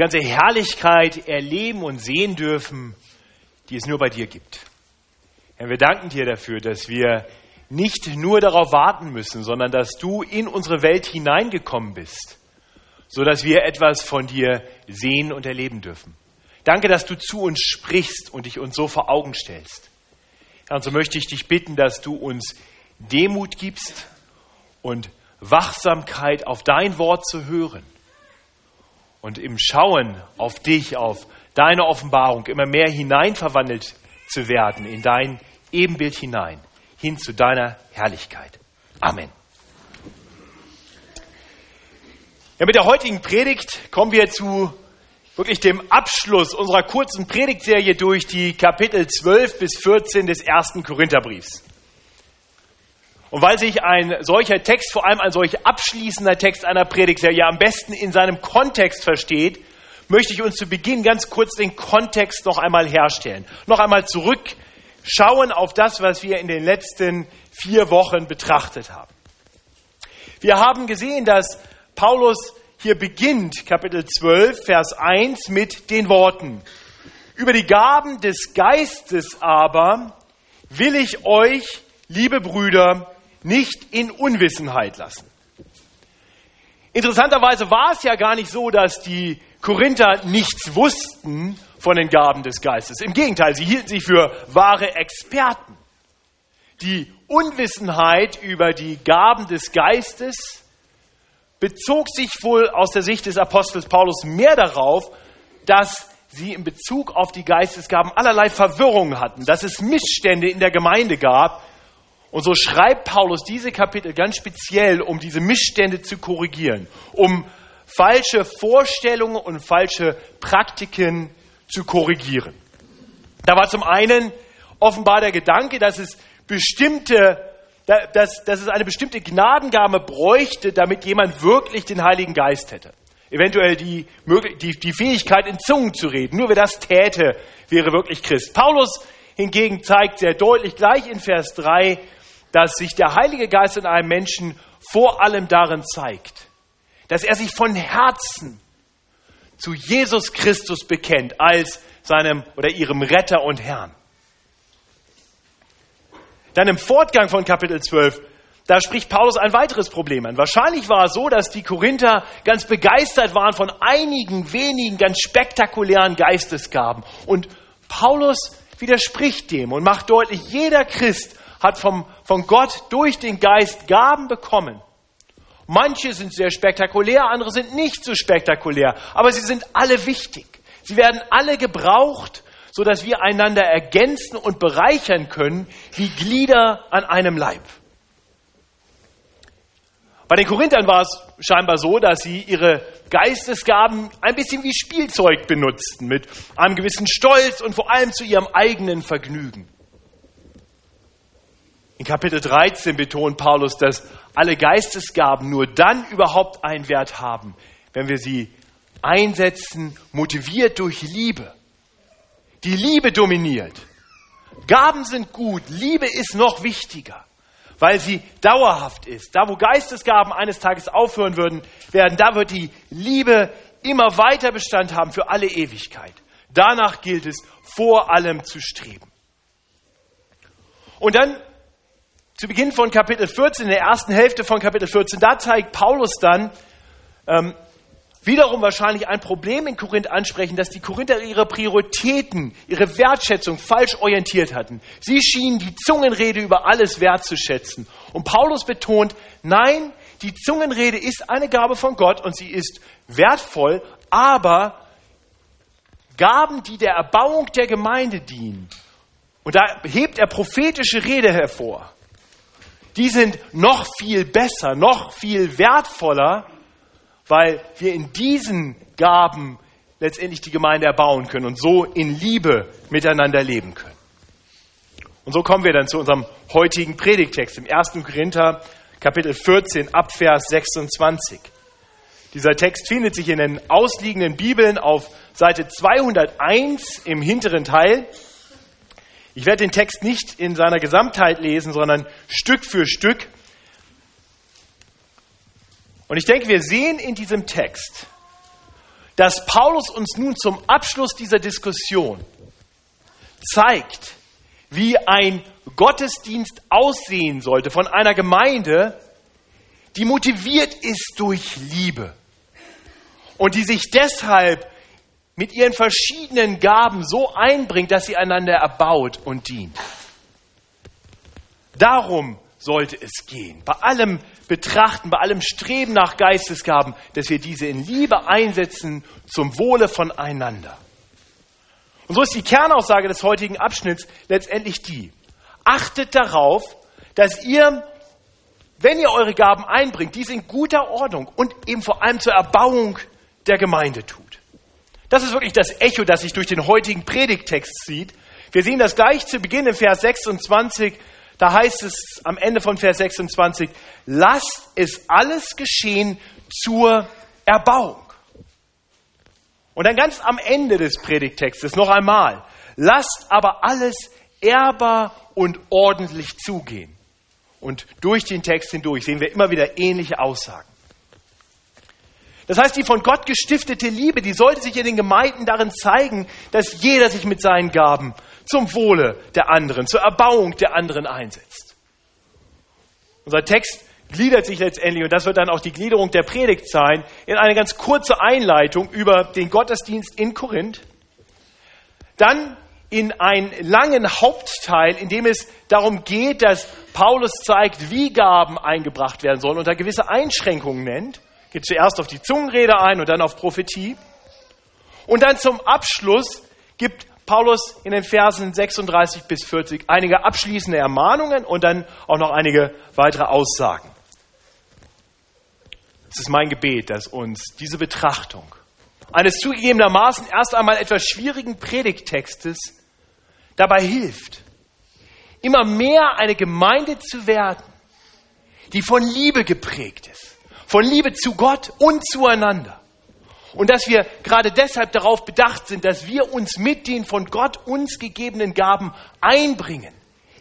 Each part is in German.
ganze Herrlichkeit erleben und sehen dürfen, die es nur bei dir gibt. Herr, wir danken dir dafür, dass wir nicht nur darauf warten müssen, sondern dass du in unsere Welt hineingekommen bist, so dass wir etwas von dir sehen und erleben dürfen. Danke, dass du zu uns sprichst und dich uns so vor Augen stellst. Herr, und so möchte ich dich bitten, dass du uns Demut gibst und Wachsamkeit auf dein Wort zu hören und im Schauen auf dich, auf deine Offenbarung immer mehr hineinverwandelt zu werden in dein Ebenbild hinein, hin zu deiner Herrlichkeit. Amen. Ja, mit der heutigen Predigt kommen wir zu wirklich dem Abschluss unserer kurzen Predigtserie durch die Kapitel 12 bis 14 des ersten Korintherbriefs. Und weil sich ein solcher Text, vor allem ein solch abschließender Text einer Predigtserie am besten in seinem Kontext versteht, möchte ich uns zu Beginn ganz kurz den Kontext noch einmal herstellen. Noch einmal zurückschauen auf das, was wir in den letzten vier Wochen betrachtet haben. Wir haben gesehen, dass Paulus hier beginnt, Kapitel 12, Vers 1, mit den Worten. Über die Gaben des Geistes aber will ich euch, liebe Brüder, nicht in Unwissenheit lassen. Interessanterweise war es ja gar nicht so, dass die Korinther nichts wussten von den Gaben des Geistes. Im Gegenteil, sie hielten sich für wahre Experten. Die Unwissenheit über die Gaben des Geistes bezog sich wohl aus der Sicht des Apostels Paulus mehr darauf, dass sie in Bezug auf die Geistesgaben allerlei Verwirrungen hatten, dass es Missstände in der Gemeinde gab, und so schreibt Paulus diese Kapitel ganz speziell, um diese Missstände zu korrigieren, um falsche Vorstellungen und falsche Praktiken zu korrigieren. Da war zum einen offenbar der Gedanke, dass es bestimmte dass, dass es eine bestimmte Gnadengabe bräuchte, damit jemand wirklich den Heiligen Geist hätte. Eventuell die, die, die Fähigkeit, in Zungen zu reden. Nur wer das täte, wäre wirklich Christ. Paulus hingegen zeigt sehr deutlich gleich in Vers 3, dass sich der Heilige Geist in einem Menschen vor allem darin zeigt, dass er sich von Herzen zu Jesus Christus bekennt als seinem oder ihrem Retter und Herrn. Dann im Fortgang von Kapitel 12, da spricht Paulus ein weiteres Problem an. Wahrscheinlich war es so, dass die Korinther ganz begeistert waren von einigen wenigen ganz spektakulären Geistesgaben. Und Paulus widerspricht dem und macht deutlich, jeder Christ hat vom, von Gott durch den Geist Gaben bekommen. Manche sind sehr spektakulär, andere sind nicht so spektakulär, aber sie sind alle wichtig. Sie werden alle gebraucht, sodass wir einander ergänzen und bereichern können wie Glieder an einem Leib. Bei den Korinthern war es scheinbar so, dass sie ihre Geistesgaben ein bisschen wie Spielzeug benutzten, mit einem gewissen Stolz und vor allem zu ihrem eigenen Vergnügen. In Kapitel 13 betont Paulus, dass alle Geistesgaben nur dann überhaupt einen Wert haben, wenn wir sie einsetzen, motiviert durch Liebe. Die Liebe dominiert. Gaben sind gut, Liebe ist noch wichtiger, weil sie dauerhaft ist. Da, wo Geistesgaben eines Tages aufhören würden, werden, da wird die Liebe immer weiter Bestand haben für alle Ewigkeit. Danach gilt es, vor allem zu streben. Und dann zu Beginn von Kapitel 14, in der ersten Hälfte von Kapitel 14, da zeigt Paulus dann ähm, wiederum wahrscheinlich ein Problem in Korinth ansprechen, dass die Korinther ihre Prioritäten, ihre Wertschätzung falsch orientiert hatten. Sie schienen die Zungenrede über alles wertzuschätzen. Und Paulus betont, nein, die Zungenrede ist eine Gabe von Gott und sie ist wertvoll, aber Gaben, die der Erbauung der Gemeinde dienen, und da hebt er prophetische Rede hervor, die sind noch viel besser, noch viel wertvoller, weil wir in diesen Gaben letztendlich die Gemeinde erbauen können und so in Liebe miteinander leben können. Und so kommen wir dann zu unserem heutigen Predigtext im 1. Korinther Kapitel 14 Abvers 26. Dieser Text findet sich in den ausliegenden Bibeln auf Seite 201 im hinteren Teil. Ich werde den Text nicht in seiner Gesamtheit lesen, sondern Stück für Stück. Und ich denke, wir sehen in diesem Text, dass Paulus uns nun zum Abschluss dieser Diskussion zeigt, wie ein Gottesdienst aussehen sollte von einer Gemeinde, die motiviert ist durch Liebe und die sich deshalb mit ihren verschiedenen Gaben so einbringt, dass sie einander erbaut und dient. Darum sollte es gehen. Bei allem Betrachten, bei allem Streben nach Geistesgaben, dass wir diese in Liebe einsetzen zum Wohle voneinander. Und so ist die Kernaussage des heutigen Abschnitts letztendlich die. Achtet darauf, dass ihr, wenn ihr eure Gaben einbringt, dies in guter Ordnung und eben vor allem zur Erbauung der Gemeinde tut. Das ist wirklich das Echo, das sich durch den heutigen Predigttext zieht. Wir sehen das gleich zu Beginn im Vers 26. Da heißt es am Ende von Vers 26, lasst es alles geschehen zur Erbauung. Und dann ganz am Ende des Predigttextes noch einmal, lasst aber alles ehrbar und ordentlich zugehen. Und durch den Text hindurch sehen wir immer wieder ähnliche Aussagen. Das heißt, die von Gott gestiftete Liebe, die sollte sich in den Gemeinden darin zeigen, dass jeder sich mit seinen Gaben zum Wohle der anderen, zur Erbauung der anderen einsetzt. Unser Text gliedert sich letztendlich, und das wird dann auch die Gliederung der Predigt sein, in eine ganz kurze Einleitung über den Gottesdienst in Korinth, dann in einen langen Hauptteil, in dem es darum geht, dass Paulus zeigt, wie Gaben eingebracht werden sollen und da gewisse Einschränkungen nennt geht zuerst auf die Zungenrede ein und dann auf Prophetie. Und dann zum Abschluss gibt Paulus in den Versen 36 bis 40 einige abschließende Ermahnungen und dann auch noch einige weitere Aussagen. Es ist mein Gebet, dass uns diese Betrachtung eines zugegebenermaßen erst einmal etwas schwierigen Predigttextes dabei hilft, immer mehr eine Gemeinde zu werden, die von Liebe geprägt ist, von Liebe zu Gott und zueinander. Und dass wir gerade deshalb darauf bedacht sind, dass wir uns mit den von Gott uns gegebenen Gaben einbringen.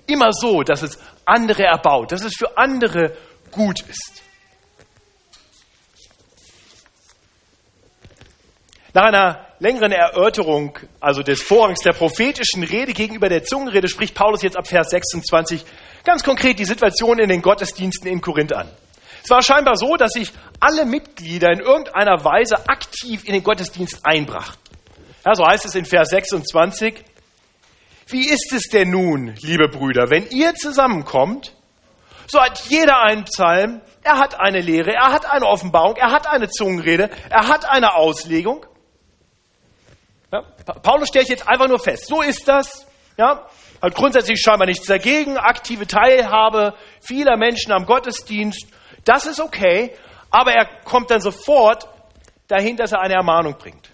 Immer so, dass es andere erbaut, dass es für andere gut ist. Nach einer längeren Erörterung, also des Vorrangs der prophetischen Rede gegenüber der Zungenrede, spricht Paulus jetzt ab Vers 26 ganz konkret die Situation in den Gottesdiensten in Korinth an. Es war scheinbar so, dass sich alle Mitglieder in irgendeiner Weise aktiv in den Gottesdienst einbrachten. Ja, so heißt es in Vers 26. Wie ist es denn nun, liebe Brüder, wenn ihr zusammenkommt, so hat jeder einen Psalm, er hat eine Lehre, er hat eine Offenbarung, er hat eine Zungenrede, er hat eine Auslegung. Ja, Paulus stellt jetzt einfach nur fest, so ist das. Ja, hat grundsätzlich scheinbar nichts dagegen, aktive Teilhabe vieler Menschen am Gottesdienst das ist okay, aber er kommt dann sofort dahin, dass er eine Ermahnung bringt,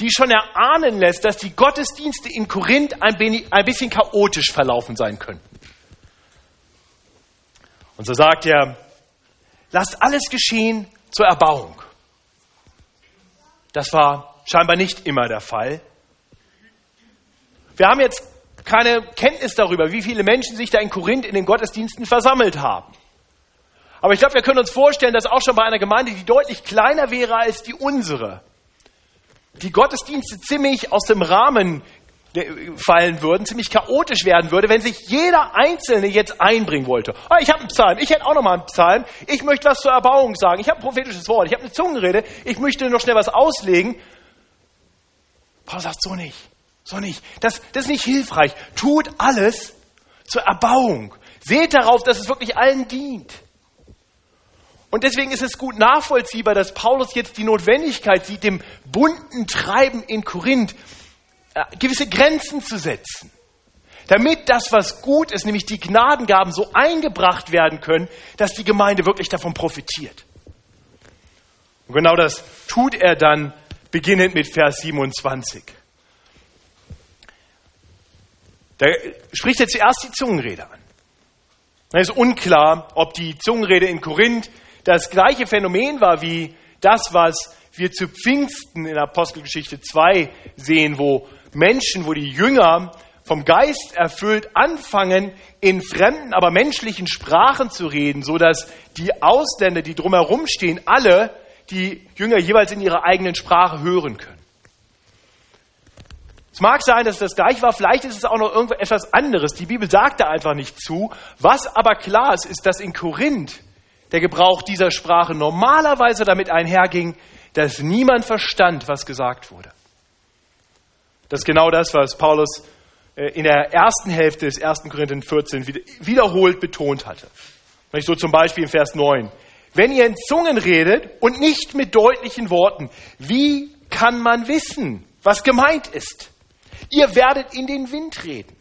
die schon erahnen lässt, dass die Gottesdienste in Korinth ein bisschen chaotisch verlaufen sein könnten. Und so sagt er, lasst alles geschehen zur Erbauung. Das war scheinbar nicht immer der Fall. Wir haben jetzt keine Kenntnis darüber, wie viele Menschen sich da in Korinth in den Gottesdiensten versammelt haben. Aber ich glaube, wir können uns vorstellen, dass auch schon bei einer Gemeinde, die deutlich kleiner wäre als die unsere, die Gottesdienste ziemlich aus dem Rahmen fallen würden, ziemlich chaotisch werden würde, wenn sich jeder Einzelne jetzt einbringen wollte. Oh, ich habe einen Psalm, ich hätte auch noch mal einen Psalm, ich möchte was zur Erbauung sagen, ich habe ein prophetisches Wort, ich habe eine Zungenrede, ich möchte noch schnell was auslegen. Paulus sagt so nicht, so nicht. Das, das ist nicht hilfreich. Tut alles zur Erbauung. Seht darauf, dass es wirklich allen dient. Und deswegen ist es gut nachvollziehbar, dass Paulus jetzt die Notwendigkeit sieht, dem bunten Treiben in Korinth äh, gewisse Grenzen zu setzen. Damit das, was gut ist, nämlich die Gnadengaben so eingebracht werden können, dass die Gemeinde wirklich davon profitiert. Und genau das tut er dann beginnend mit Vers 27. Da spricht er zuerst die Zungenrede an. Es ist unklar, ob die Zungenrede in Korinth das gleiche Phänomen war wie das, was wir zu Pfingsten in Apostelgeschichte 2 sehen, wo Menschen, wo die Jünger vom Geist erfüllt anfangen, in fremden, aber menschlichen Sprachen zu reden, so dass die Ausländer, die drumherum stehen, alle die Jünger jeweils in ihrer eigenen Sprache hören können. Es mag sein, dass das gleich war, vielleicht ist es auch noch irgendetwas anderes. Die Bibel sagt da einfach nicht zu. Was aber klar ist, ist, dass in Korinth der Gebrauch dieser Sprache normalerweise damit einherging, dass niemand verstand, was gesagt wurde. Das ist genau das, was Paulus äh, in der ersten Hälfte des 1. Korinther 14 wiederholt betont hatte. So zum Beispiel in Vers 9. Wenn ihr in Zungen redet und nicht mit deutlichen Worten, wie kann man wissen, was gemeint ist? Ihr werdet in den Wind reden.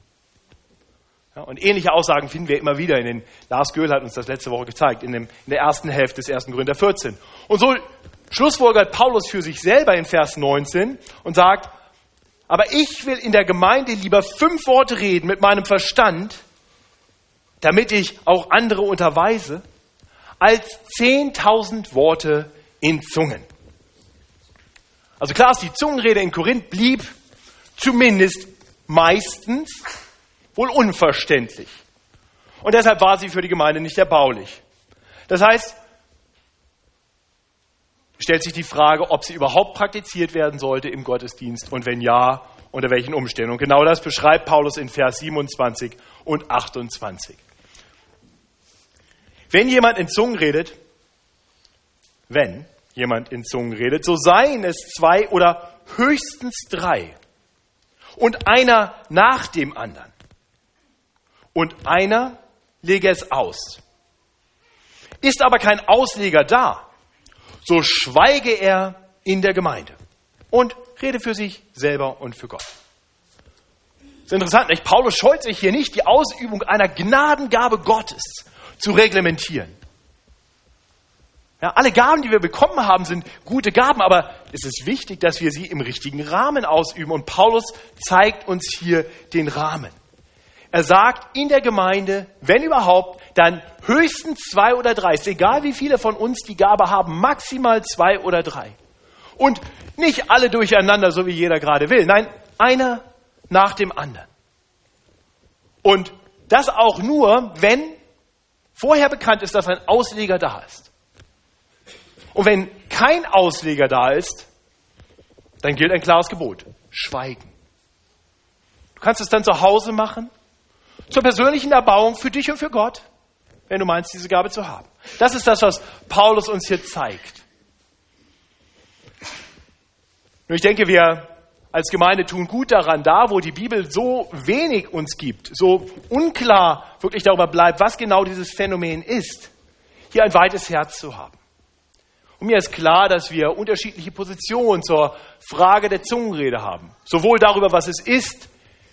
Ja, und ähnliche Aussagen finden wir immer wieder in den, Lars Göhl hat uns das letzte Woche gezeigt, in, dem, in der ersten Hälfte des 1. Korinther 14. Und so schlussfolgert Paulus für sich selber in Vers 19 und sagt, aber ich will in der Gemeinde lieber fünf Worte reden mit meinem Verstand, damit ich auch andere unterweise, als zehntausend Worte in Zungen. Also klar ist, die Zungenrede in Korinth blieb zumindest meistens wohl unverständlich. Und deshalb war sie für die Gemeinde nicht erbaulich. Das heißt, stellt sich die Frage, ob sie überhaupt praktiziert werden sollte im Gottesdienst und wenn ja, unter welchen Umständen. Und genau das beschreibt Paulus in Vers 27 und 28. Wenn jemand in Zungen redet, wenn jemand in Zungen redet, so seien es zwei oder höchstens drei und einer nach dem anderen. Und einer lege es aus. Ist aber kein Ausleger da, so schweige er in der Gemeinde und rede für sich selber und für Gott. Das ist interessant, nicht? Paulus scheut sich hier nicht, die Ausübung einer Gnadengabe Gottes zu reglementieren. Ja, alle Gaben, die wir bekommen haben, sind gute Gaben, aber es ist wichtig, dass wir sie im richtigen Rahmen ausüben. Und Paulus zeigt uns hier den Rahmen. Er sagt in der Gemeinde, wenn überhaupt, dann höchstens zwei oder drei. Ist egal, wie viele von uns die Gabe haben, maximal zwei oder drei. Und nicht alle durcheinander, so wie jeder gerade will. Nein, einer nach dem anderen. Und das auch nur, wenn vorher bekannt ist, dass ein Ausleger da ist. Und wenn kein Ausleger da ist, dann gilt ein klares Gebot. Schweigen. Du kannst es dann zu Hause machen, zur persönlichen Erbauung für dich und für Gott, wenn du meinst, diese Gabe zu haben. Das ist das, was Paulus uns hier zeigt. Und ich denke, wir als Gemeinde tun gut daran, da wo die Bibel so wenig uns gibt, so unklar wirklich darüber bleibt, was genau dieses Phänomen ist, hier ein weites Herz zu haben. Und mir ist klar, dass wir unterschiedliche Positionen zur Frage der Zungenrede haben. Sowohl darüber, was es ist,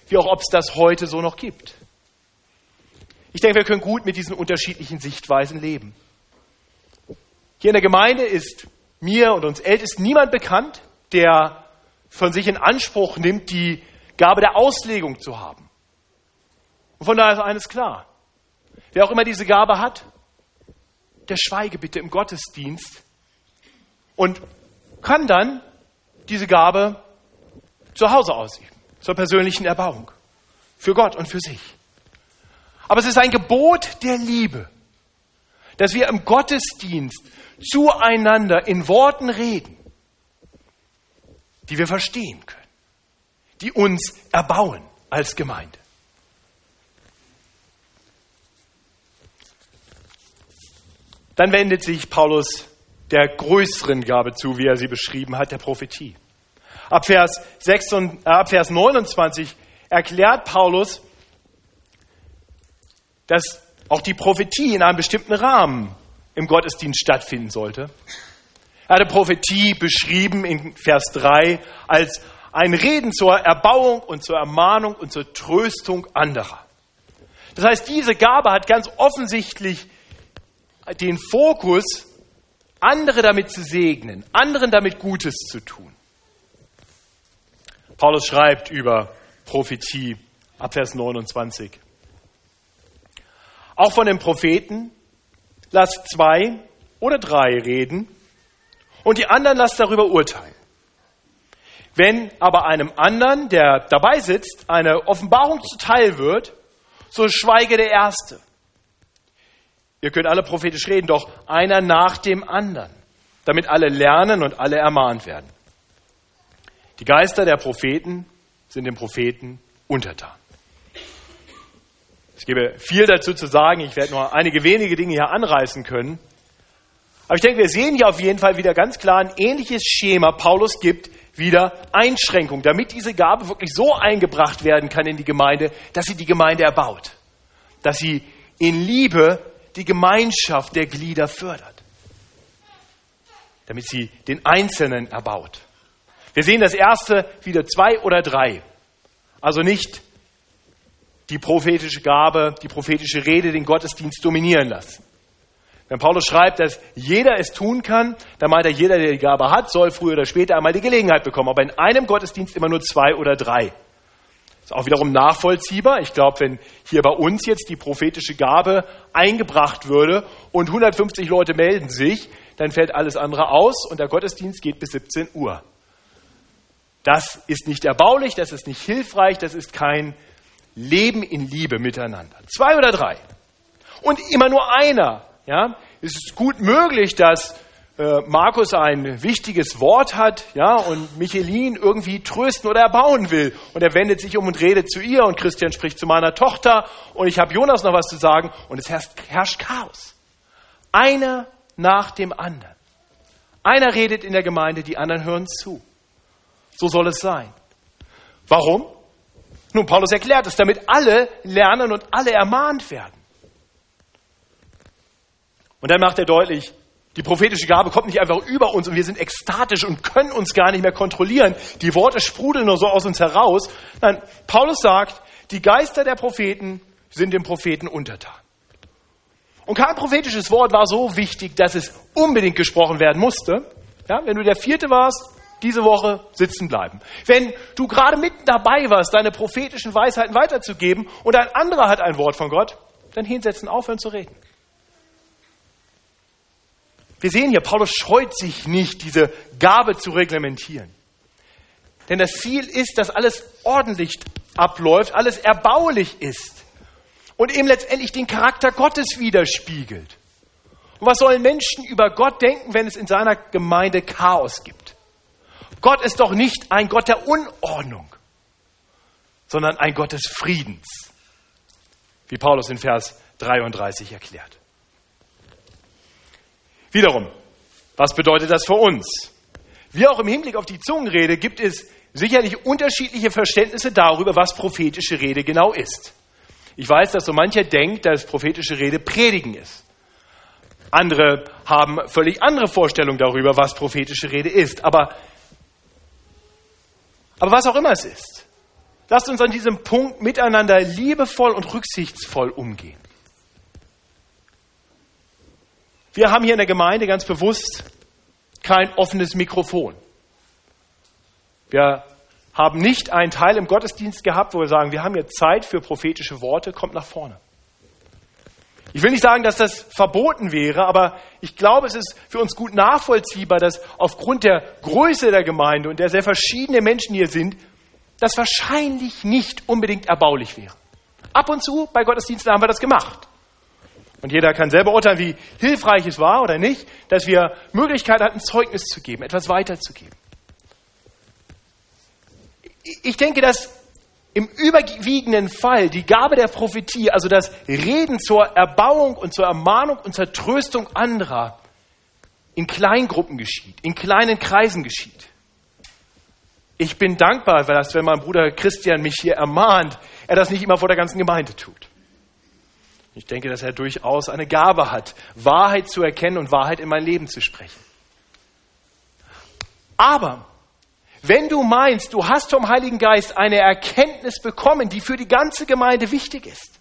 wie auch ob es das heute so noch gibt. Ich denke, wir können gut mit diesen unterschiedlichen Sichtweisen leben. Hier in der Gemeinde ist mir und uns Ältesten niemand bekannt, der von sich in Anspruch nimmt, die Gabe der Auslegung zu haben. Und von daher ist eines klar. Wer auch immer diese Gabe hat, der schweige bitte im Gottesdienst und kann dann diese Gabe zu Hause ausüben, zur persönlichen Erbauung, für Gott und für sich. Aber es ist ein Gebot der Liebe, dass wir im Gottesdienst zueinander in Worten reden, die wir verstehen können, die uns erbauen als Gemeinde. Dann wendet sich Paulus der größeren Gabe zu, wie er sie beschrieben hat, der Prophetie. Ab Vers, 6 und, äh, ab Vers 29 erklärt Paulus, dass auch die Prophetie in einem bestimmten Rahmen im Gottesdienst stattfinden sollte. Er hatte Prophetie beschrieben in Vers 3 als ein Reden zur Erbauung und zur Ermahnung und zur Tröstung anderer. Das heißt, diese Gabe hat ganz offensichtlich den Fokus andere damit zu segnen, anderen damit Gutes zu tun. Paulus schreibt über Prophetie ab Vers 29. Auch von den Propheten lasst zwei oder drei reden und die anderen lasst darüber urteilen. Wenn aber einem anderen, der dabei sitzt, eine Offenbarung zuteil wird, so schweige der Erste Ihr könnt alle prophetisch reden, doch einer nach dem anderen. damit alle lernen und alle ermahnt werden. Die Geister der Propheten sind den Propheten untertan. Es gäbe viel dazu zu sagen. Ich werde nur einige wenige Dinge hier anreißen können. Aber ich denke, wir sehen hier auf jeden Fall wieder ganz klar ein ähnliches Schema. Paulus gibt wieder Einschränkungen, damit diese Gabe wirklich so eingebracht werden kann in die Gemeinde, dass sie die Gemeinde erbaut. Dass sie in Liebe die Gemeinschaft der Glieder fördert. Damit sie den Einzelnen erbaut. Wir sehen das erste wieder zwei oder drei. Also nicht die prophetische Gabe, die prophetische Rede den Gottesdienst dominieren lassen. Wenn Paulus schreibt, dass jeder es tun kann, dann meint er, jeder, der die Gabe hat, soll früher oder später einmal die Gelegenheit bekommen. Aber in einem Gottesdienst immer nur zwei oder drei. Ist auch wiederum nachvollziehbar. Ich glaube, wenn hier bei uns jetzt die prophetische Gabe eingebracht würde und 150 Leute melden sich, dann fällt alles andere aus und der Gottesdienst geht bis 17 Uhr. Das ist nicht erbaulich, das ist nicht hilfreich, das ist kein Leben in Liebe miteinander. Zwei oder drei. Und immer nur einer. Ja? Es ist gut möglich, dass äh, Markus ein wichtiges Wort hat, ja, und Michelin irgendwie trösten oder erbauen will. Und er wendet sich um und redet zu ihr und Christian spricht zu meiner Tochter und ich habe Jonas noch was zu sagen und es herrscht, herrscht Chaos. Einer nach dem anderen. Einer redet in der Gemeinde, die anderen hören zu. So soll es sein. Warum? Nun, Paulus erklärt es, damit alle lernen und alle ermahnt werden. Und dann macht er deutlich, die prophetische Gabe kommt nicht einfach über uns und wir sind ekstatisch und können uns gar nicht mehr kontrollieren. Die Worte sprudeln nur so aus uns heraus. Nein, Paulus sagt, die Geister der Propheten sind dem Propheten untertan. Und kein prophetisches Wort war so wichtig, dass es unbedingt gesprochen werden musste. Ja, wenn du der Vierte warst, diese Woche sitzen bleiben. Wenn du gerade mitten dabei warst, deine prophetischen Weisheiten weiterzugeben und ein anderer hat ein Wort von Gott, dann hinsetzen, aufhören zu reden. Wir sehen hier, Paulus scheut sich nicht, diese Gabe zu reglementieren. Denn das Ziel ist, dass alles ordentlich abläuft, alles erbaulich ist und eben letztendlich den Charakter Gottes widerspiegelt. Und was sollen Menschen über Gott denken, wenn es in seiner Gemeinde Chaos gibt? Gott ist doch nicht ein Gott der Unordnung, sondern ein Gott des Friedens, wie Paulus in Vers 33 erklärt. Wiederum, was bedeutet das für uns? Wie auch im Hinblick auf die Zungenrede gibt es sicherlich unterschiedliche Verständnisse darüber, was prophetische Rede genau ist. Ich weiß, dass so mancher denkt, dass prophetische Rede Predigen ist. Andere haben völlig andere Vorstellungen darüber, was prophetische Rede ist. Aber aber was auch immer es ist, lasst uns an diesem Punkt miteinander liebevoll und rücksichtsvoll umgehen. Wir haben hier in der Gemeinde ganz bewusst kein offenes Mikrofon. Wir haben nicht einen Teil im Gottesdienst gehabt, wo wir sagen, wir haben jetzt Zeit für prophetische Worte, kommt nach vorne. Ich will nicht sagen, dass das verboten wäre, aber ich glaube, es ist für uns gut nachvollziehbar, dass aufgrund der Größe der Gemeinde und der sehr verschiedenen Menschen hier sind, das wahrscheinlich nicht unbedingt erbaulich wäre. Ab und zu bei Gottesdiensten haben wir das gemacht. Und jeder kann selber urteilen, wie hilfreich es war oder nicht, dass wir Möglichkeit hatten, Zeugnis zu geben, etwas weiterzugeben. Ich denke, dass im überwiegenden Fall die Gabe der Prophetie, also das Reden zur Erbauung und zur Ermahnung und zur Tröstung anderer, in Kleingruppen geschieht, in kleinen Kreisen geschieht. Ich bin dankbar, dass wenn mein Bruder Christian mich hier ermahnt, er das nicht immer vor der ganzen Gemeinde tut. Ich denke, dass er durchaus eine Gabe hat, Wahrheit zu erkennen und Wahrheit in mein Leben zu sprechen. Aber wenn du meinst, du hast vom Heiligen Geist eine Erkenntnis bekommen, die für die ganze Gemeinde wichtig ist,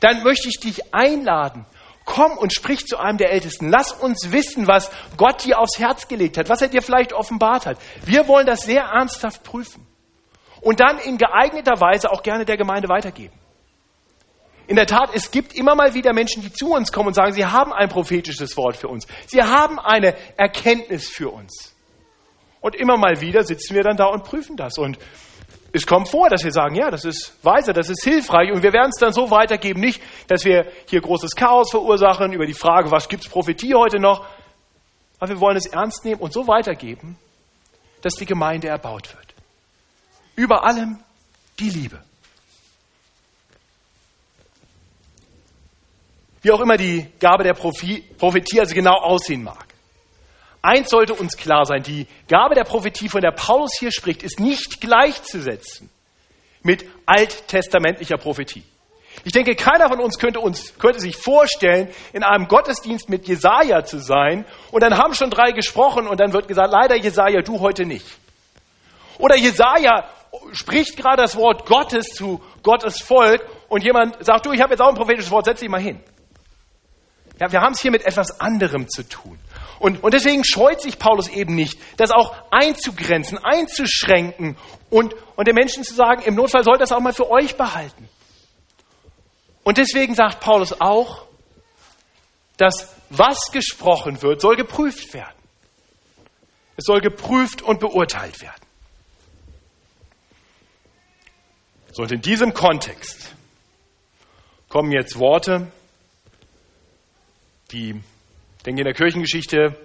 dann möchte ich dich einladen. Komm und sprich zu einem der Ältesten. Lass uns wissen, was Gott dir aufs Herz gelegt hat, was er dir vielleicht offenbart hat. Wir wollen das sehr ernsthaft prüfen und dann in geeigneter Weise auch gerne der Gemeinde weitergeben. In der Tat, es gibt immer mal wieder Menschen, die zu uns kommen und sagen, sie haben ein prophetisches Wort für uns. Sie haben eine Erkenntnis für uns. Und immer mal wieder sitzen wir dann da und prüfen das. Und es kommt vor, dass wir sagen, ja, das ist weise, das ist hilfreich und wir werden es dann so weitergeben. Nicht, dass wir hier großes Chaos verursachen über die Frage, was gibt es Prophetie heute noch. weil wir wollen es ernst nehmen und so weitergeben, dass die Gemeinde erbaut wird. Über allem die Liebe. Wie auch immer die Gabe der Prophetie also genau aussehen mag. Eins sollte uns klar sein, die Gabe der Prophetie, von der Paulus hier spricht, ist nicht gleichzusetzen mit alttestamentlicher Prophetie. Ich denke, keiner von uns könnte, uns könnte sich vorstellen, in einem Gottesdienst mit Jesaja zu sein und dann haben schon drei gesprochen und dann wird gesagt, leider Jesaja, du heute nicht. Oder Jesaja spricht gerade das Wort Gottes zu Gottes Volk und jemand sagt, du, ich habe jetzt auch ein prophetisches Wort, setz dich mal hin. Ja, wir haben es hier mit etwas anderem zu tun. Und, und deswegen scheut sich Paulus eben nicht, das auch einzugrenzen, einzuschränken und, und den Menschen zu sagen, im Notfall soll das auch mal für euch behalten. Und deswegen sagt Paulus auch, dass was gesprochen wird, soll geprüft werden. Es soll geprüft und beurteilt werden. So, und in diesem Kontext kommen jetzt Worte, die denke in der Kirchengeschichte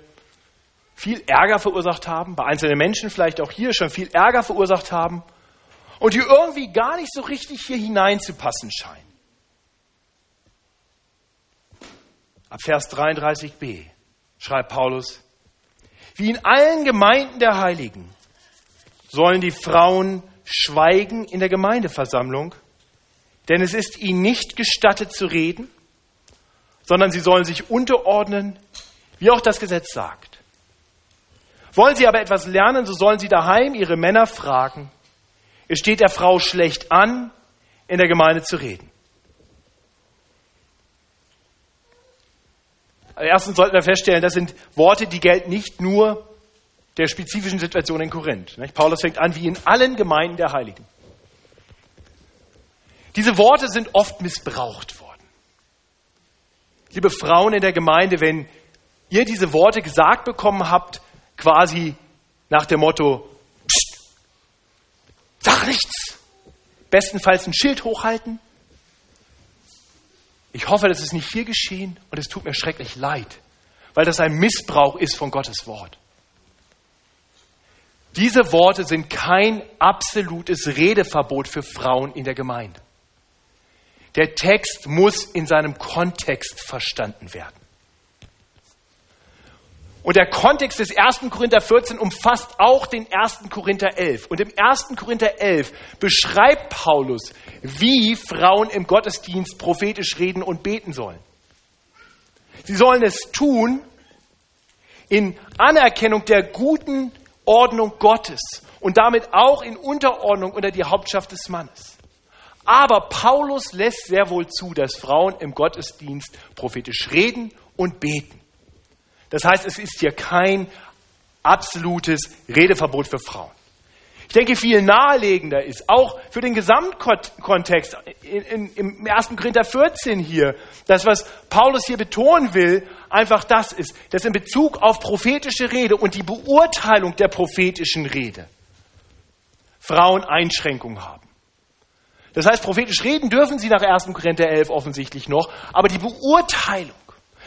viel Ärger verursacht haben, bei einzelnen Menschen vielleicht auch hier schon viel Ärger verursacht haben und die irgendwie gar nicht so richtig hier hineinzupassen scheinen. Ab Vers 33b schreibt Paulus, wie in allen Gemeinden der Heiligen sollen die Frauen schweigen in der Gemeindeversammlung, denn es ist ihnen nicht gestattet zu reden, sondern sie sollen sich unterordnen, wie auch das Gesetz sagt. Wollen sie aber etwas lernen, so sollen sie daheim ihre Männer fragen. Es steht der Frau schlecht an, in der Gemeinde zu reden. Erstens sollten wir feststellen, das sind Worte, die gelten nicht nur der spezifischen Situation in Korinth. Paulus fängt an, wie in allen Gemeinden der Heiligen. Diese Worte sind oft missbraucht worden liebe Frauen in der Gemeinde, wenn ihr diese Worte gesagt bekommen habt, quasi nach dem Motto, Psst, sag nichts, bestenfalls ein Schild hochhalten. Ich hoffe, das ist nicht hier geschehen und es tut mir schrecklich leid, weil das ein Missbrauch ist von Gottes Wort. Diese Worte sind kein absolutes Redeverbot für Frauen in der Gemeinde. Der Text muss in seinem Kontext verstanden werden. Und der Kontext des 1. Korinther 14 umfasst auch den 1. Korinther 11. Und im 1. Korinther 11 beschreibt Paulus, wie Frauen im Gottesdienst prophetisch reden und beten sollen. Sie sollen es tun in Anerkennung der guten Ordnung Gottes und damit auch in Unterordnung unter die Hauptschaft des Mannes. Aber Paulus lässt sehr wohl zu, dass Frauen im Gottesdienst prophetisch reden und beten. Das heißt, es ist hier kein absolutes Redeverbot für Frauen. Ich denke, viel naheliegender ist, auch für den Gesamtkontext in, in, im 1. Korinther 14 hier, das, was Paulus hier betonen will, einfach das ist, dass in Bezug auf prophetische Rede und die Beurteilung der prophetischen Rede Frauen Einschränkungen haben. Das heißt, prophetisch reden dürfen sie nach 1. Korinther 11 offensichtlich noch, aber die Beurteilung,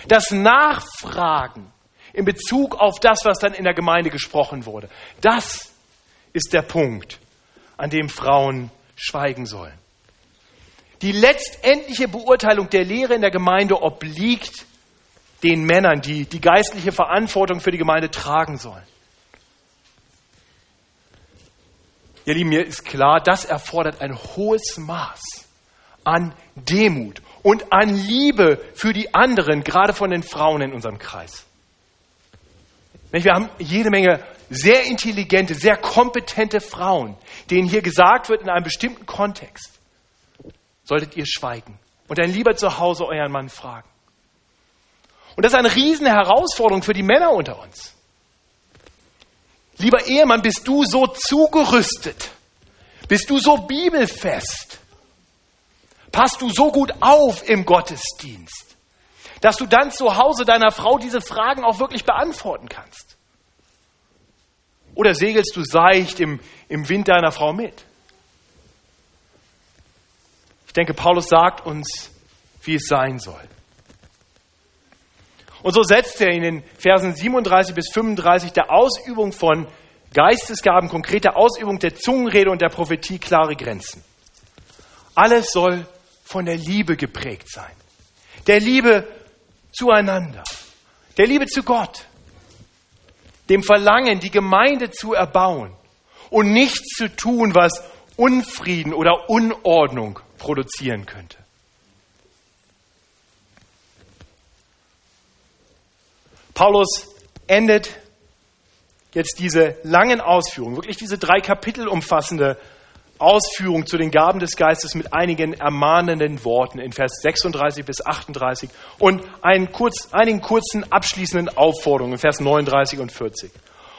das Nachfragen in Bezug auf das, was dann in der Gemeinde gesprochen wurde, das ist der Punkt, an dem Frauen schweigen sollen. Die letztendliche Beurteilung der Lehre in der Gemeinde obliegt den Männern, die die geistliche Verantwortung für die Gemeinde tragen sollen. Ihr Lieben, mir ist klar, das erfordert ein hohes Maß an Demut und an Liebe für die anderen, gerade von den Frauen in unserem Kreis. Wir haben jede Menge sehr intelligente, sehr kompetente Frauen, denen hier gesagt wird in einem bestimmten Kontext, solltet ihr schweigen und dann lieber zu Hause euren Mann fragen. Und das ist eine riesen Herausforderung für die Männer unter uns. Lieber Ehemann, bist du so zugerüstet? Bist du so bibelfest? Passt du so gut auf im Gottesdienst, dass du dann zu Hause deiner Frau diese Fragen auch wirklich beantworten kannst? Oder segelst du seicht im, im Wind deiner Frau mit? Ich denke, Paulus sagt uns, wie es sein soll. Und so setzt er in den Versen 37 bis 35 der Ausübung von Geistesgaben, konkreter Ausübung der Zungenrede und der Prophetie klare Grenzen. Alles soll von der Liebe geprägt sein. Der Liebe zueinander. Der Liebe zu Gott. Dem Verlangen, die Gemeinde zu erbauen und nichts zu tun, was Unfrieden oder Unordnung produzieren könnte. Paulus endet jetzt diese langen Ausführungen, wirklich diese drei Kapitel umfassende Ausführung zu den Gaben des Geistes mit einigen ermahnenden Worten in Vers 36 bis 38 und einen kurz, einigen kurzen abschließenden Aufforderungen in Vers 39 und 40.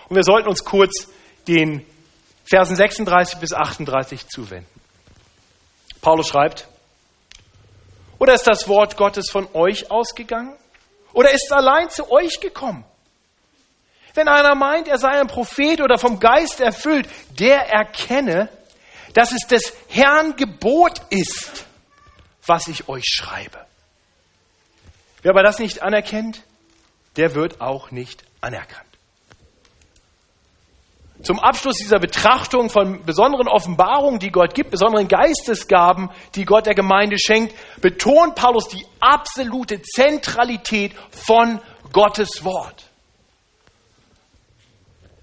Und wir sollten uns kurz den Versen 36 bis 38 zuwenden. Paulus schreibt, oder ist das Wort Gottes von euch ausgegangen? Oder ist es allein zu euch gekommen? Wenn einer meint, er sei ein Prophet oder vom Geist erfüllt, der erkenne, dass es des Herrn Gebot ist, was ich euch schreibe. Wer aber das nicht anerkennt, der wird auch nicht anerkannt. Zum Abschluss dieser Betrachtung von besonderen Offenbarungen, die Gott gibt, besonderen Geistesgaben, die Gott der Gemeinde schenkt, betont Paulus die absolute Zentralität von Gottes Wort.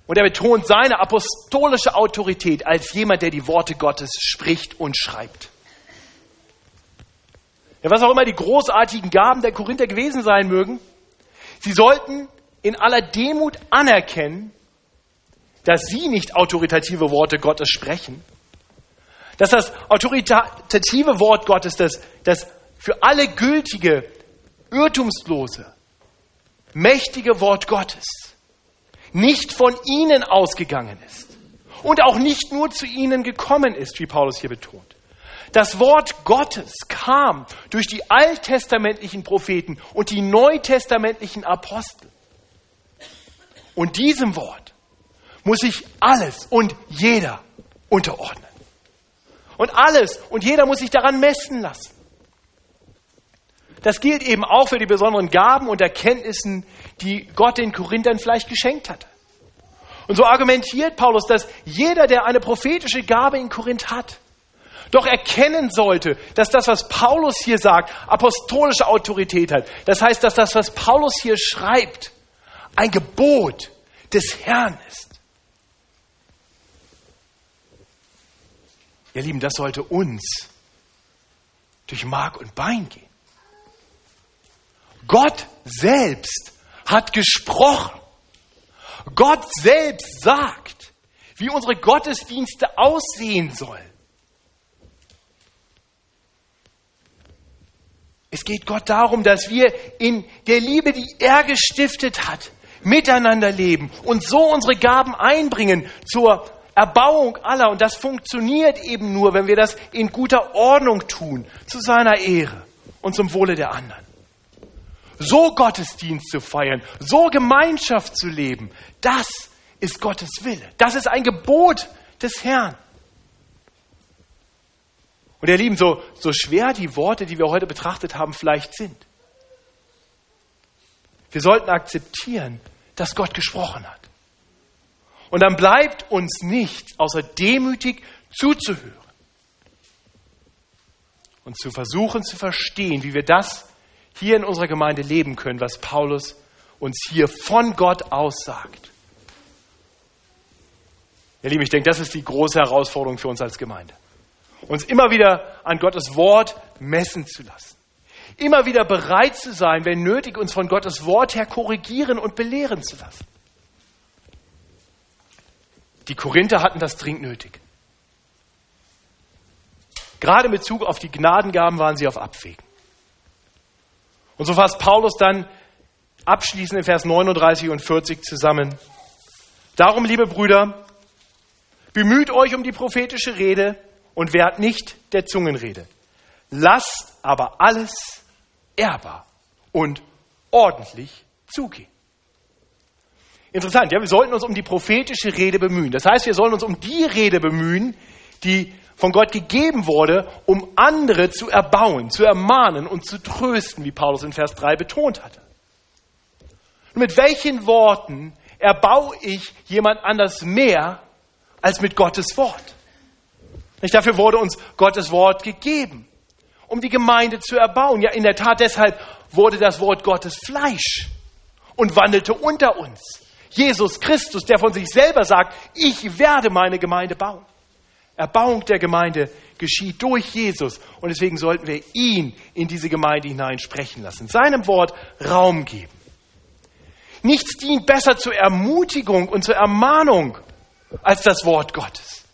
Und er betont seine apostolische Autorität als jemand, der die Worte Gottes spricht und schreibt. Ja, was auch immer die großartigen Gaben der Korinther gewesen sein mögen, sie sollten in aller Demut anerkennen, dass sie nicht autoritative Worte Gottes sprechen, dass das autoritative Wort Gottes, das, das für alle gültige, irrtumslose, mächtige Wort Gottes nicht von ihnen ausgegangen ist und auch nicht nur zu ihnen gekommen ist, wie Paulus hier betont. Das Wort Gottes kam durch die alttestamentlichen Propheten und die neutestamentlichen Apostel. Und diesem Wort muss sich alles und jeder unterordnen. Und alles und jeder muss sich daran messen lassen. Das gilt eben auch für die besonderen Gaben und Erkenntnissen, die Gott den Korinthern vielleicht geschenkt hatte. Und so argumentiert Paulus, dass jeder, der eine prophetische Gabe in Korinth hat, doch erkennen sollte, dass das, was Paulus hier sagt, apostolische Autorität hat. Das heißt, dass das, was Paulus hier schreibt, ein Gebot des Herrn ist. Ihr Lieben, das sollte uns durch Mark und Bein gehen. Gott selbst hat gesprochen. Gott selbst sagt, wie unsere Gottesdienste aussehen sollen. Es geht Gott darum, dass wir in der Liebe, die er gestiftet hat, miteinander leben und so unsere Gaben einbringen zur Erbauung aller. Und das funktioniert eben nur, wenn wir das in guter Ordnung tun, zu seiner Ehre und zum Wohle der anderen so Gottesdienst zu feiern, so Gemeinschaft zu leben, das ist Gottes Wille. Das ist ein Gebot des Herrn. Und ihr Lieben, so, so schwer die Worte, die wir heute betrachtet haben, vielleicht sind, wir sollten akzeptieren, dass Gott gesprochen hat. Und dann bleibt uns nichts, außer demütig zuzuhören und zu versuchen zu verstehen, wie wir das hier in unserer Gemeinde leben können, was Paulus uns hier von Gott aussagt. Ihr Lieben, ich denke, das ist die große Herausforderung für uns als Gemeinde. Uns immer wieder an Gottes Wort messen zu lassen. Immer wieder bereit zu sein, wenn nötig, uns von Gottes Wort her korrigieren und belehren zu lassen. Die Korinther hatten das dringend nötig. Gerade in Bezug auf die Gnadengaben waren sie auf Abwägen. Und so fasst Paulus dann abschließend in Vers 39 und 40 zusammen. Darum, liebe Brüder, bemüht euch um die prophetische Rede und wehrt nicht der Zungenrede. Lasst aber alles ehrbar und ordentlich zugehen. Interessant, ja, wir sollten uns um die prophetische Rede bemühen. Das heißt, wir sollen uns um die Rede bemühen, die von Gott gegeben wurde, um andere zu erbauen, zu ermahnen und zu trösten, wie Paulus in Vers 3 betont hatte. mit welchen Worten erbaue ich jemand anders mehr als mit Gottes Wort? Nicht dafür wurde uns Gottes Wort gegeben, um die Gemeinde zu erbauen. Ja, in der Tat deshalb wurde das Wort Gottes Fleisch und wandelte unter uns. Jesus Christus, der von sich selber sagt, ich werde meine Gemeinde bauen. Erbauung der Gemeinde geschieht durch Jesus und deswegen sollten wir ihn in diese Gemeinde hinein sprechen lassen, seinem Wort Raum geben. Nichts dient besser zur Ermutigung und zur Ermahnung als das Wort Gottes.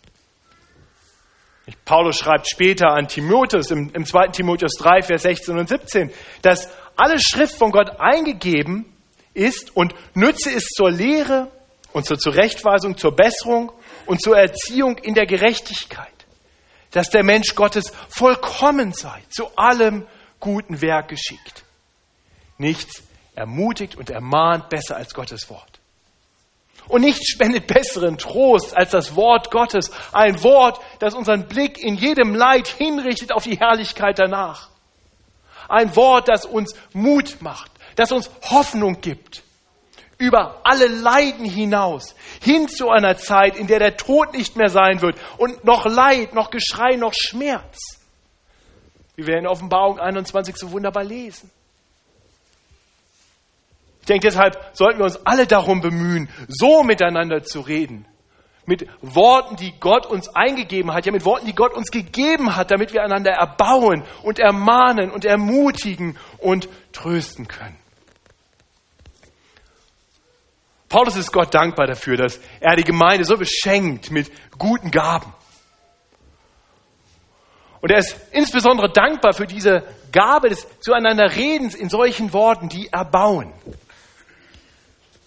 Paulus schreibt später an Timotheus im, im 2. Timotheus 3, Vers 16 und 17, dass alle Schrift von Gott eingegeben ist und nütze es zur Lehre und zur Zurechtweisung, zur Besserung und zur Erziehung in der Gerechtigkeit, dass der Mensch Gottes vollkommen sei, zu allem guten Werk geschickt. Nichts ermutigt und ermahnt besser als Gottes Wort. Und nichts spendet besseren Trost als das Wort Gottes. Ein Wort, das unseren Blick in jedem Leid hinrichtet auf die Herrlichkeit danach. Ein Wort, das uns Mut macht, das uns Hoffnung gibt. Über alle Leiden hinaus, hin zu einer Zeit, in der der Tod nicht mehr sein wird und noch Leid, noch Geschrei, noch Schmerz. Wie wir in Offenbarung 21 so wunderbar lesen. Ich denke, deshalb sollten wir uns alle darum bemühen, so miteinander zu reden. Mit Worten, die Gott uns eingegeben hat, ja mit Worten, die Gott uns gegeben hat, damit wir einander erbauen und ermahnen und ermutigen und trösten können. Paulus ist Gott dankbar dafür, dass er die Gemeinde so beschenkt mit guten Gaben. Und er ist insbesondere dankbar für diese Gabe des Zueinander Redens in solchen Worten, die erbauen.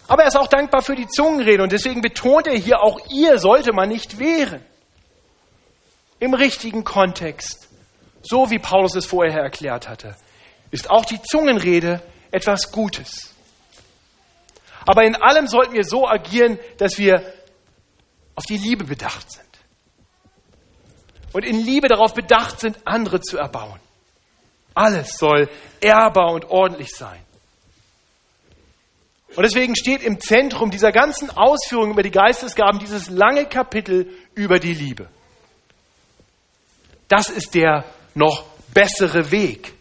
Aber er ist auch dankbar für die Zungenrede und deswegen betont er hier, auch ihr sollte man nicht wehren. Im richtigen Kontext, so wie Paulus es vorher erklärt hatte, ist auch die Zungenrede etwas Gutes. Aber in allem sollten wir so agieren, dass wir auf die Liebe bedacht sind. Und in Liebe darauf bedacht sind, andere zu erbauen. Alles soll ehrbar und ordentlich sein. Und deswegen steht im Zentrum dieser ganzen Ausführungen über die Geistesgaben dieses lange Kapitel über die Liebe. Das ist der noch bessere Weg.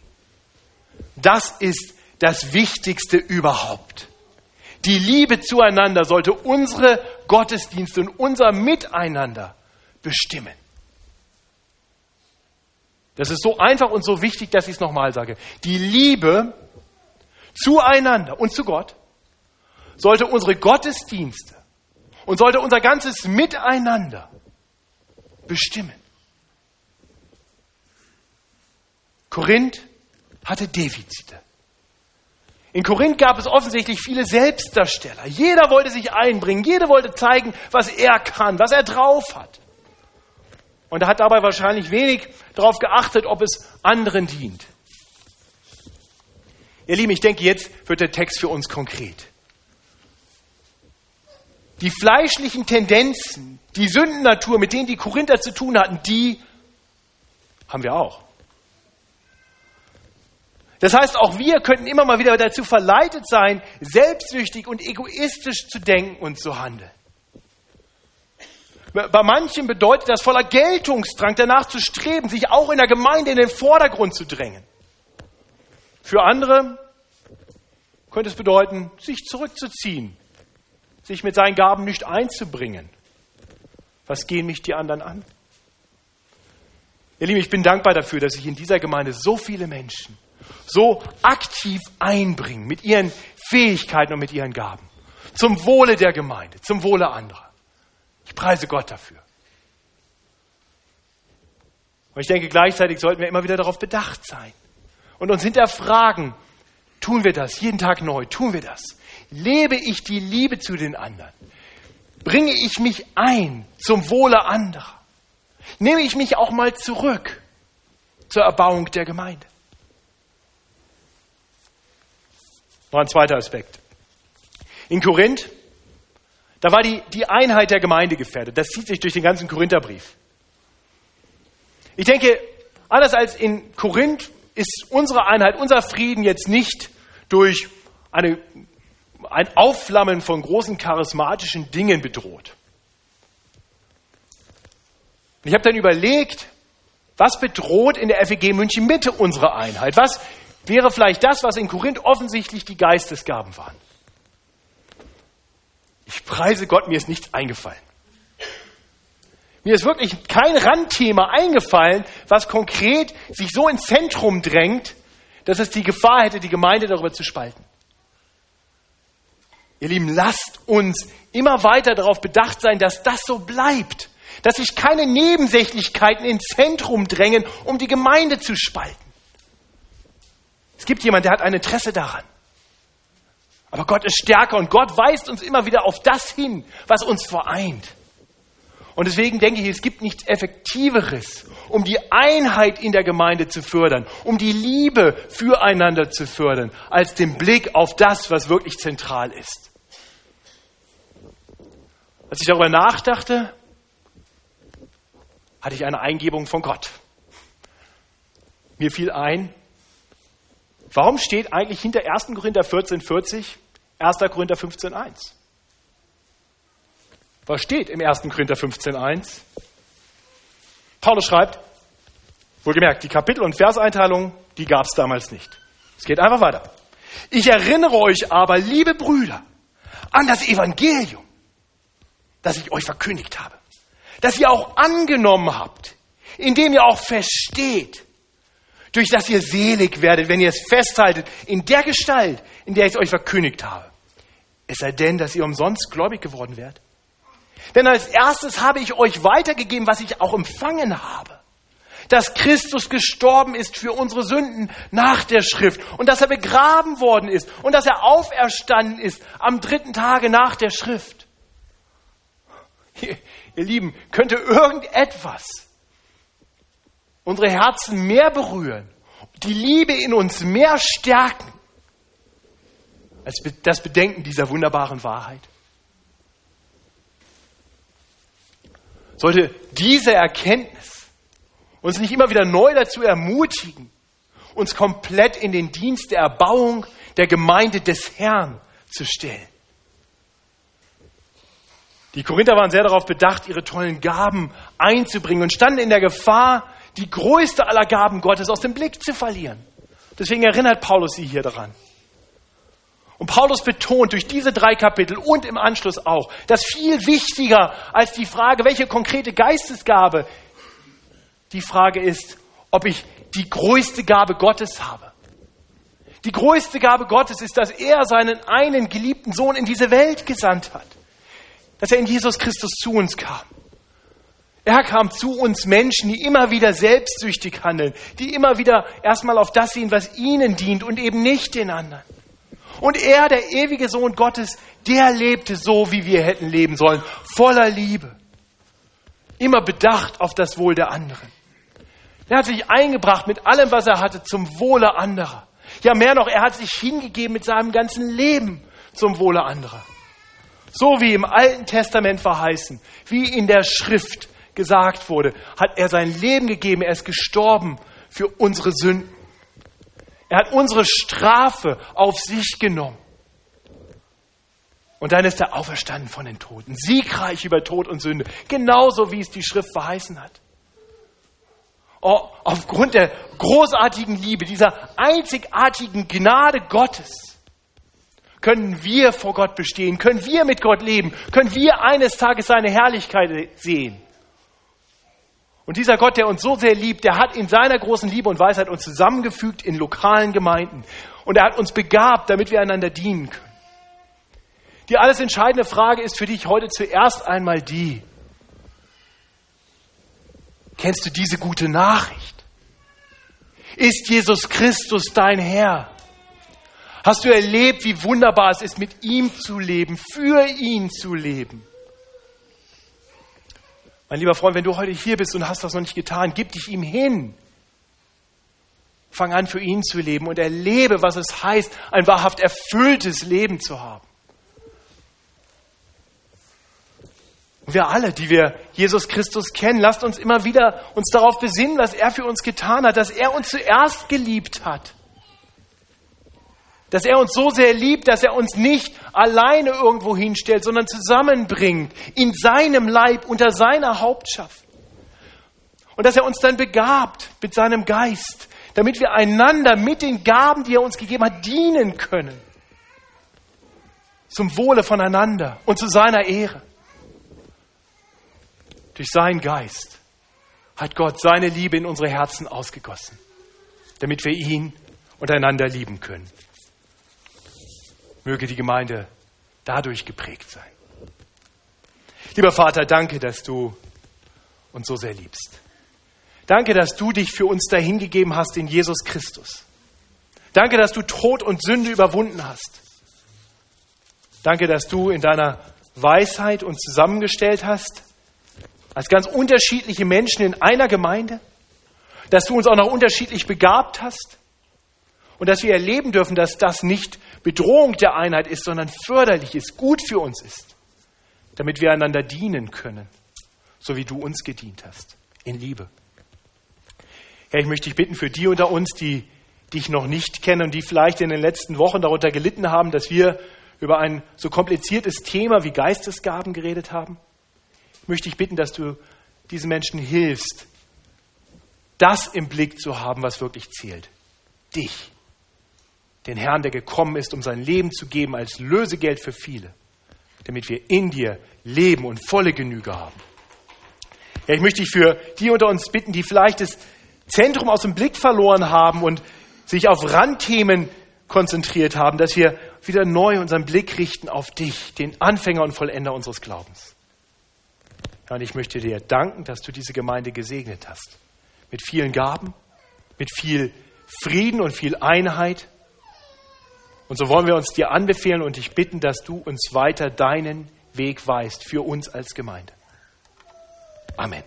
Das ist das Wichtigste überhaupt. Die Liebe zueinander sollte unsere Gottesdienste und unser Miteinander bestimmen. Das ist so einfach und so wichtig, dass ich es nochmal sage. Die Liebe zueinander und zu Gott sollte unsere Gottesdienste und sollte unser ganzes Miteinander bestimmen. Korinth hatte Defizite. In Korinth gab es offensichtlich viele Selbstdarsteller. Jeder wollte sich einbringen, jeder wollte zeigen, was er kann, was er drauf hat. Und er hat dabei wahrscheinlich wenig darauf geachtet, ob es anderen dient. Ihr Lieben, ich denke, jetzt wird der Text für uns konkret. Die fleischlichen Tendenzen, die Sündennatur, mit denen die Korinther zu tun hatten, die haben wir auch. Das heißt, auch wir könnten immer mal wieder dazu verleitet sein, selbstsüchtig und egoistisch zu denken und zu handeln. Bei manchen bedeutet das voller Geltungsdrang danach zu streben, sich auch in der Gemeinde in den Vordergrund zu drängen. Für andere könnte es bedeuten, sich zurückzuziehen, sich mit seinen Gaben nicht einzubringen. Was gehen mich die anderen an? Ihr Lieben, ich bin dankbar dafür, dass sich in dieser Gemeinde so viele Menschen so aktiv einbringen mit ihren Fähigkeiten und mit ihren Gaben. Zum Wohle der Gemeinde, zum Wohle anderer. Ich preise Gott dafür. Und ich denke, gleichzeitig sollten wir immer wieder darauf bedacht sein und uns hinterfragen, tun wir das jeden Tag neu, tun wir das? Lebe ich die Liebe zu den anderen? Bringe ich mich ein zum Wohle anderer? Nehme ich mich auch mal zurück zur Erbauung der Gemeinde? Noch ein zweiter Aspekt. In Korinth, da war die, die Einheit der Gemeinde gefährdet. Das zieht sich durch den ganzen Korintherbrief. Ich denke, anders als in Korinth ist unsere Einheit, unser Frieden jetzt nicht durch eine ein Aufflammen von großen charismatischen Dingen bedroht. Ich habe dann überlegt, was bedroht in der FEG München Mitte unsere Einheit? Was wäre vielleicht das, was in Korinth offensichtlich die Geistesgaben waren? Ich preise Gott, mir ist nichts eingefallen. Mir ist wirklich kein Randthema eingefallen, was konkret sich so ins Zentrum drängt, dass es die Gefahr hätte, die Gemeinde darüber zu spalten. Ihr Lieben, lasst uns immer weiter darauf bedacht sein, dass das so bleibt, dass sich keine Nebensächlichkeiten ins Zentrum drängen, um die Gemeinde zu spalten. Es gibt jemand, der hat ein Interesse daran. Aber Gott ist stärker und Gott weist uns immer wieder auf das hin, was uns vereint. Und deswegen denke ich, es gibt nichts Effektiveres, um die Einheit in der Gemeinde zu fördern, um die Liebe füreinander zu fördern, als den Blick auf das, was wirklich zentral ist. Als ich darüber nachdachte, hatte ich eine Eingebung von Gott. Mir fiel ein, warum steht eigentlich hinter 1. Korinther 14,40 1. Korinther 15,1? Was steht im 1. Korinther 15.1? Paulus schreibt, wohlgemerkt, die Kapitel- und Verseinteilung, die gab es damals nicht. Es geht einfach weiter. Ich erinnere euch aber, liebe Brüder, an das Evangelium, das ich euch verkündigt habe, das ihr auch angenommen habt, indem ihr auch versteht, durch das ihr selig werdet, wenn ihr es festhaltet, in der Gestalt, in der ich es euch verkündigt habe. Es sei denn, dass ihr umsonst gläubig geworden werdet. Denn als erstes habe ich euch weitergegeben, was ich auch empfangen habe. Dass Christus gestorben ist für unsere Sünden nach der Schrift und dass er begraben worden ist und dass er auferstanden ist am dritten Tage nach der Schrift. Ihr, ihr Lieben, könnte irgendetwas unsere Herzen mehr berühren, die Liebe in uns mehr stärken, als das Bedenken dieser wunderbaren Wahrheit? sollte diese Erkenntnis uns nicht immer wieder neu dazu ermutigen, uns komplett in den Dienst der Erbauung der Gemeinde des Herrn zu stellen. Die Korinther waren sehr darauf bedacht, ihre tollen Gaben einzubringen und standen in der Gefahr, die größte aller Gaben Gottes aus dem Blick zu verlieren. Deswegen erinnert Paulus sie hier daran. Und Paulus betont durch diese drei Kapitel und im Anschluss auch, dass viel wichtiger als die Frage, welche konkrete Geistesgabe, die Frage ist, ob ich die größte Gabe Gottes habe. Die größte Gabe Gottes ist, dass er seinen einen geliebten Sohn in diese Welt gesandt hat. Dass er in Jesus Christus zu uns kam. Er kam zu uns Menschen, die immer wieder selbstsüchtig handeln, die immer wieder erstmal auf das sehen, was ihnen dient und eben nicht den anderen. Und er, der ewige Sohn Gottes, der lebte so, wie wir hätten leben sollen, voller Liebe. Immer bedacht auf das Wohl der anderen. Er hat sich eingebracht mit allem, was er hatte, zum Wohle anderer. Ja, mehr noch, er hat sich hingegeben mit seinem ganzen Leben zum Wohle anderer. So wie im Alten Testament verheißen, wie in der Schrift gesagt wurde, hat er sein Leben gegeben, er ist gestorben für unsere Sünden. Er hat unsere Strafe auf sich genommen. Und dann ist er auferstanden von den Toten, siegreich über Tod und Sünde, genauso wie es die Schrift verheißen hat. Oh, aufgrund der großartigen Liebe, dieser einzigartigen Gnade Gottes, können wir vor Gott bestehen, können wir mit Gott leben, können wir eines Tages seine Herrlichkeit sehen. Und dieser Gott, der uns so sehr liebt, der hat in seiner großen Liebe und Weisheit uns zusammengefügt in lokalen Gemeinden. Und er hat uns begabt, damit wir einander dienen können. Die alles entscheidende Frage ist für dich heute zuerst einmal die, kennst du diese gute Nachricht? Ist Jesus Christus dein Herr? Hast du erlebt, wie wunderbar es ist, mit ihm zu leben, für ihn zu leben? Mein lieber Freund, wenn du heute hier bist und hast das noch nicht getan, gib dich ihm hin. Fang an, für ihn zu leben und erlebe, was es heißt, ein wahrhaft erfülltes Leben zu haben. Und wir alle, die wir Jesus Christus kennen, lasst uns immer wieder uns darauf besinnen, was er für uns getan hat, dass er uns zuerst geliebt hat. Dass er uns so sehr liebt, dass er uns nicht alleine irgendwo hinstellt, sondern zusammenbringt in seinem Leib, unter seiner Hauptschaft. Und dass er uns dann begabt mit seinem Geist, damit wir einander mit den Gaben, die er uns gegeben hat, dienen können. Zum Wohle voneinander und zu seiner Ehre. Durch seinen Geist hat Gott seine Liebe in unsere Herzen ausgegossen, damit wir ihn und einander lieben können. Möge die Gemeinde dadurch geprägt sein. Lieber Vater, danke, dass du uns so sehr liebst. Danke, dass du dich für uns dahingegeben hast in Jesus Christus. Danke, dass du Tod und Sünde überwunden hast. Danke, dass du in deiner Weisheit uns zusammengestellt hast als ganz unterschiedliche Menschen in einer Gemeinde, dass du uns auch noch unterschiedlich begabt hast und dass wir erleben dürfen, dass das nicht Bedrohung der Einheit ist, sondern förderlich ist, gut für uns ist, damit wir einander dienen können, so wie du uns gedient hast, in Liebe. Herr, ich möchte dich bitten für die unter uns, die dich noch nicht kennen und die vielleicht in den letzten Wochen darunter gelitten haben, dass wir über ein so kompliziertes Thema wie Geistesgaben geredet haben möchte ich bitten, dass du diesen Menschen hilfst, das im Blick zu haben, was wirklich zählt. Dich. Den Herrn, der gekommen ist, um sein Leben zu geben als Lösegeld für viele, damit wir in dir leben und volle Genüge haben. Ja, ich möchte dich für die unter uns bitten, die vielleicht das Zentrum aus dem Blick verloren haben und sich auf Randthemen konzentriert haben, dass wir wieder neu unseren Blick richten auf dich, den Anfänger und Vollender unseres Glaubens. Ja, und ich möchte dir danken, dass du diese Gemeinde gesegnet hast. Mit vielen Gaben, mit viel Frieden und viel Einheit. Und so wollen wir uns dir anbefehlen und dich bitten, dass du uns weiter deinen Weg weist für uns als Gemeinde. Amen.